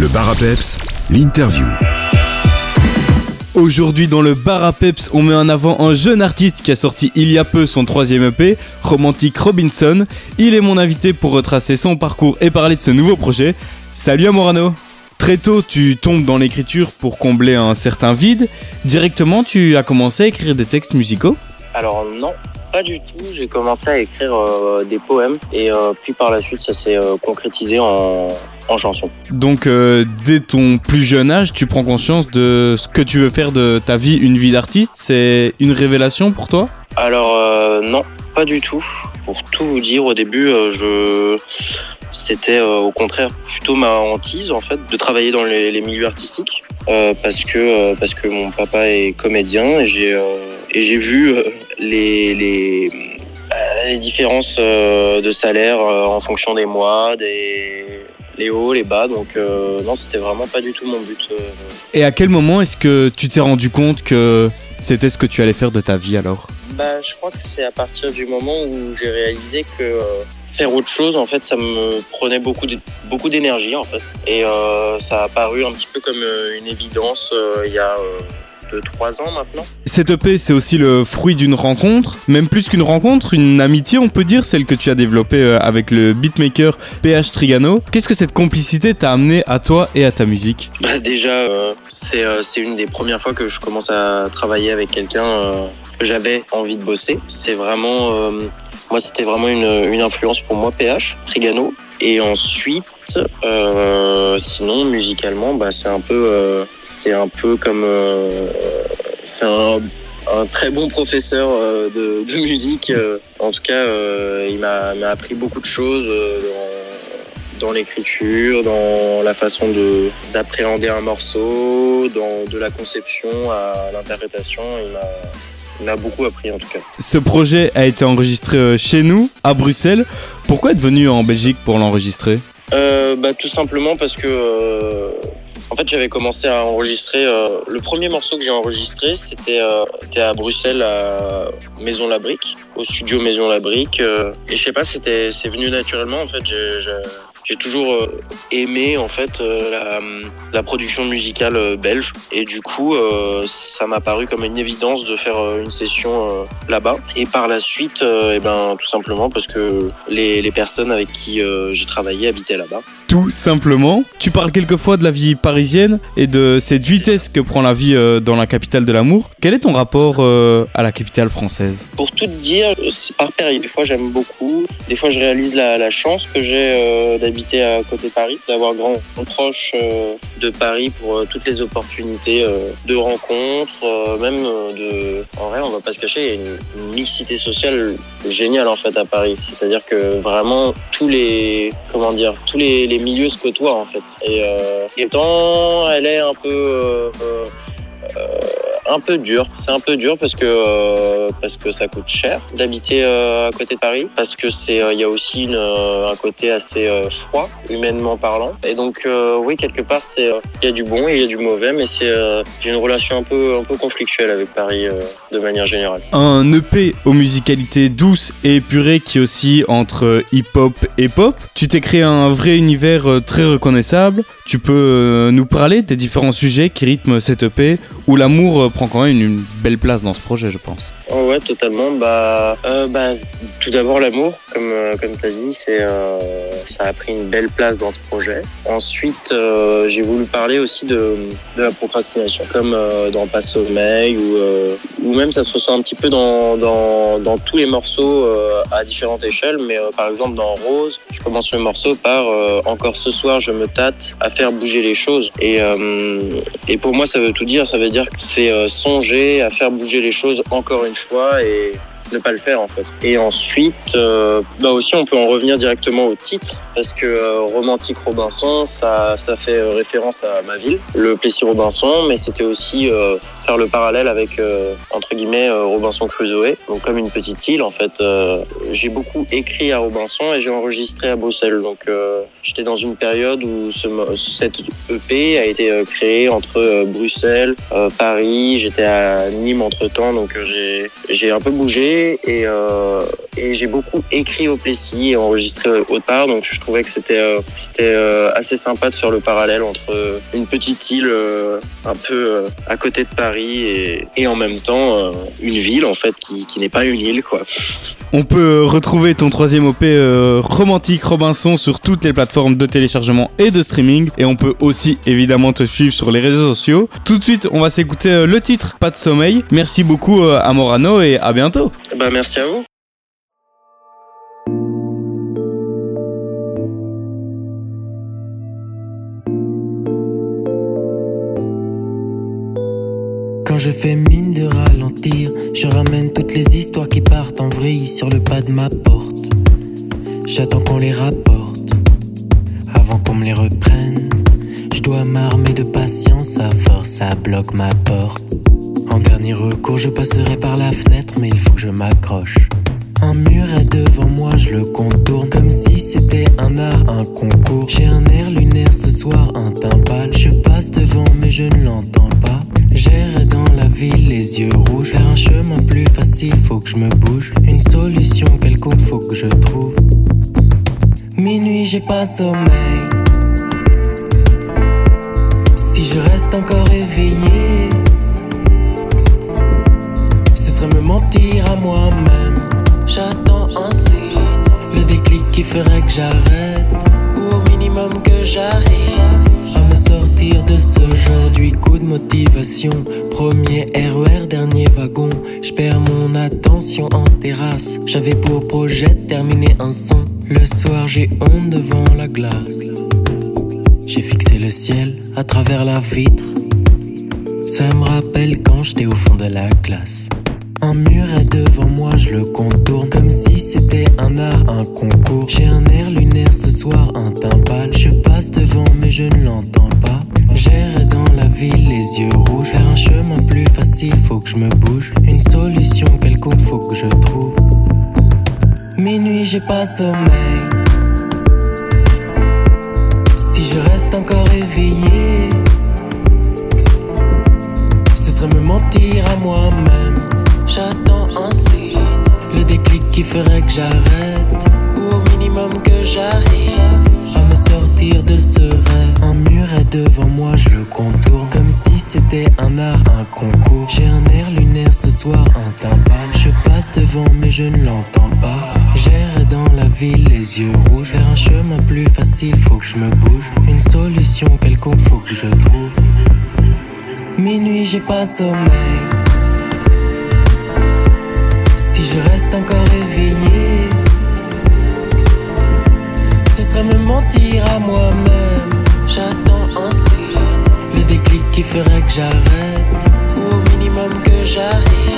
Le bar à peps, l'interview. Aujourd'hui dans le bar à peps, on met en avant un jeune artiste qui a sorti il y a peu son troisième EP, Romantic Robinson. Il est mon invité pour retracer son parcours et parler de ce nouveau projet. Salut Amorano Très tôt, tu tombes dans l'écriture pour combler un certain vide. Directement, tu as commencé à écrire des textes musicaux? Alors non, pas du tout. J'ai commencé à écrire euh, des poèmes et euh, puis par la suite, ça s'est euh, concrétisé en, en chansons. Donc, dès ton plus jeune âge, tu prends conscience de ce que tu veux faire de ta vie, une vie d'artiste? C'est une révélation pour toi? Alors non, pas du tout. Pour tout vous dire, au début, je c'était euh, au contraire plutôt ma hantise en fait de travailler dans les, les milieux artistiques euh, parce que euh, parce que mon papa est comédien et j'ai et j'ai vu les les, euh, les différences euh, de salaire euh, en fonction des mois, des les hauts, les bas. Donc euh, non, c'était vraiment pas du tout mon but. euh. Et à quel moment est-ce que tu t'es rendu compte que c'était ce que tu allais faire de ta vie alors? Bah, je crois que c'est à partir du moment où j'ai réalisé que euh, faire autre chose, en fait, ça me prenait beaucoup d'é- beaucoup d'énergie, en fait. Et ça a paru un petit peu comme une évidence il y a ans maintenant. Cette EP, c'est aussi le fruit d'une rencontre, même plus qu'une rencontre, une amitié, on peut dire, celle que tu as développée euh, avec le beatmaker PH Trigano. Qu'est-ce que cette complicité t'a amené à toi et à ta musique? Bah, déjà, euh, c'est euh, c'est une des premières fois que je commence à travailler avec quelqu'un euh, que j'avais envie de bosser. C'est vraiment, moi, c'était vraiment une, une influence pour moi, PH, Trigano. Et ensuite, euh, sinon, musicalement, bah, c'est un peu, euh, c'est un peu comme, euh, c'est un, un très bon professeur euh, de, de musique. euh. en tout cas, euh, il m'a appris beaucoup de choses dans, l'écriture, dans la façon de d'appréhender un morceau, dans de la conception à l'interprétation. Il m'a beaucoup appris en tout cas. Ce projet a été enregistré euh, chez nous, à Bruxelles. Pourquoi être venu en Belgique pour l'enregistrer? Euh, bah, tout simplement parce que euh, en fait j'avais commencé à enregistrer euh, le premier morceau que j'ai enregistré c'était à Bruxelles à Maison la Brique au studio Maison la Brique et je sais pas c'était c'est venu naturellement en fait j'ai toujours euh, aimé en fait euh, la, la production musicale euh, belge et du coup ça m'a paru comme une évidence de faire une session là-bas et par la suite eh ben tout simplement parce que les, les personnes avec qui j'ai travaillé habitaient là-bas Tout simplement. Tu parles quelquefois de la vie parisienne et de cette vitesse que prend la vie dans la capitale de l'amour. Quel est ton rapport à la capitale française? Pour tout te dire, c'est par période. Des fois, j'aime beaucoup. Des fois, je réalise la, la chance que j'ai euh, d'habiter à côté de Paris, d'avoir grand proche euh, de Paris pour euh, toutes les opportunités euh, de rencontres, même de. En vrai, on va pas se cacher, il y a une, mixité sociale géniale en fait à Paris. C'est-à-dire que vraiment tous les comment dire, tous les, milieux se côtoient en fait. Et, euh, elle est un peu un peu dur. C'est un peu dur parce que euh, parce que ça coûte cher d'habiter euh, à côté de Paris, parce que c'est euh, il y a aussi une, un côté assez froid humainement parlant. Et donc oui quelque part c'est il y a du bon et il y a du mauvais, mais c'est j'ai une relation un peu un peu conflictuelle avec Paris de manière générale. Un EP aux musicalités douces et épurées qui oscille entre hip-hop et pop. Tu t'es créé un vrai univers très reconnaissable. Tu peux nous parler des différents sujets qui rythment cet EP où l'amour prend quand même une belle place dans ce projet, je pense. Oh ouais, totalement. Bah, euh, bah, tout d'abord l'amour, comme euh, comme t'as dit, c'est euh, ça a pris une belle place dans ce projet. Ensuite, euh, j'ai voulu parler aussi de de la procrastination, comme dans Pas sommeil ou ou même ça se ressent un petit peu dans dans tous les morceaux à différentes échelles. Mais par exemple dans Rose, je commence le morceau par encore ce soir je me tâte à faire bouger les choses et et pour moi, ça veut tout dire. Ça veut dire que c'est songer à faire bouger les choses encore une fois et ne pas le faire en fait. Et ensuite, euh, bah aussi, on peut en revenir directement au titre parce que euh, Romantique Robinson, ça, ça fait euh, référence à ma ville, le Plessis-Robinson, mais c'était aussi faire le parallèle avec entre guillemets Robinson Crusoe, donc comme une petite île en fait. J'ai beaucoup écrit à Robinson et j'ai enregistré à Bruxelles, donc j'étais dans une période où cette EP a été créée entre Bruxelles, Paris, j'étais à Nîmes entre temps, donc j'ai j'ai un peu bougé euh, et j'ai beaucoup écrit au Plessis et enregistré autre part. Donc je trouvais que c'était euh, euh, assez sympa de faire le parallèle entre une petite île un peu à côté de Paris et, et en même temps une ville en fait qui, qui n'est pas une île quoi. On peut retrouver ton troisième OP romantique Robinson sur toutes les plateformes de téléchargement et de streaming. Et on peut aussi évidemment te suivre sur les réseaux sociaux. Tout de suite, on va s'écouter le titre Pas de sommeil. Merci beaucoup à Morano et à bientôt. Bah merci à vous. Quand je fais mine de ralentir, je ramène toutes les histoires qui partent en vrille sur le pas de ma porte. J'attends qu'on les rapporte, avant qu'on me les reprenne. Je dois m'armer de patience, à force ça bloque ma porte. En dernier recours, je passerai par la fenêtre, mais il faut que je m'accroche. Un mur est devant moi, je le contourne comme si c'était un art, un concours. J'ai un air lunaire ce soir, un teint. Je passe devant, mais je ne l'entends pas. J'erre dans la ville, les yeux rouges. Faire un chemin plus facile, faut que je me bouge. Une solution quelconque, faut que je trouve. Minuit, j'ai pas sommeil. Si je reste encore éveillé, qui ferait que j'arrête, ou au minimum que j'arrive à me sortir de ce. Du coup de motivation, premier RER, dernier wagon. Je mon attention en terrasse. J'avais pour projet de terminer un son. Le soir, j'ai honte devant la glace. J'ai fixé le ciel à travers la vitre. Ça me rappelle quand j'étais au fond de la classe. Un mur est devant moi, je le contourne comme si c'était un art, un concours. J'ai un air lunaire ce soir, un teint. Je passe devant, mais je ne l'entends pas. J'erre dans la ville, les yeux rouges. Faire un chemin plus facile, faut que je me bouge. Une solution quelconque, faut que je trouve. Minuit, j'ai pas sommeil. Si je reste encore éveillé, ce serait me mentir à moi-même. J'attends signe, le déclic qui ferait que j'arrête, ou au minimum que j'arrive à me sortir de ce rêve. Un mur est devant moi, je le contourne comme si c'était un art, un concours. J'ai un air lunaire ce soir, un pâle. Je passe devant, mais je ne l'entends pas. J'erre dans la ville, les yeux rouges. Faire un chemin plus facile, faut que je me bouge. Une solution quelconque, faut que je trouve. Minuit, j'ai pas sommeil. Ferait que j'arrête, au minimum que j'arrive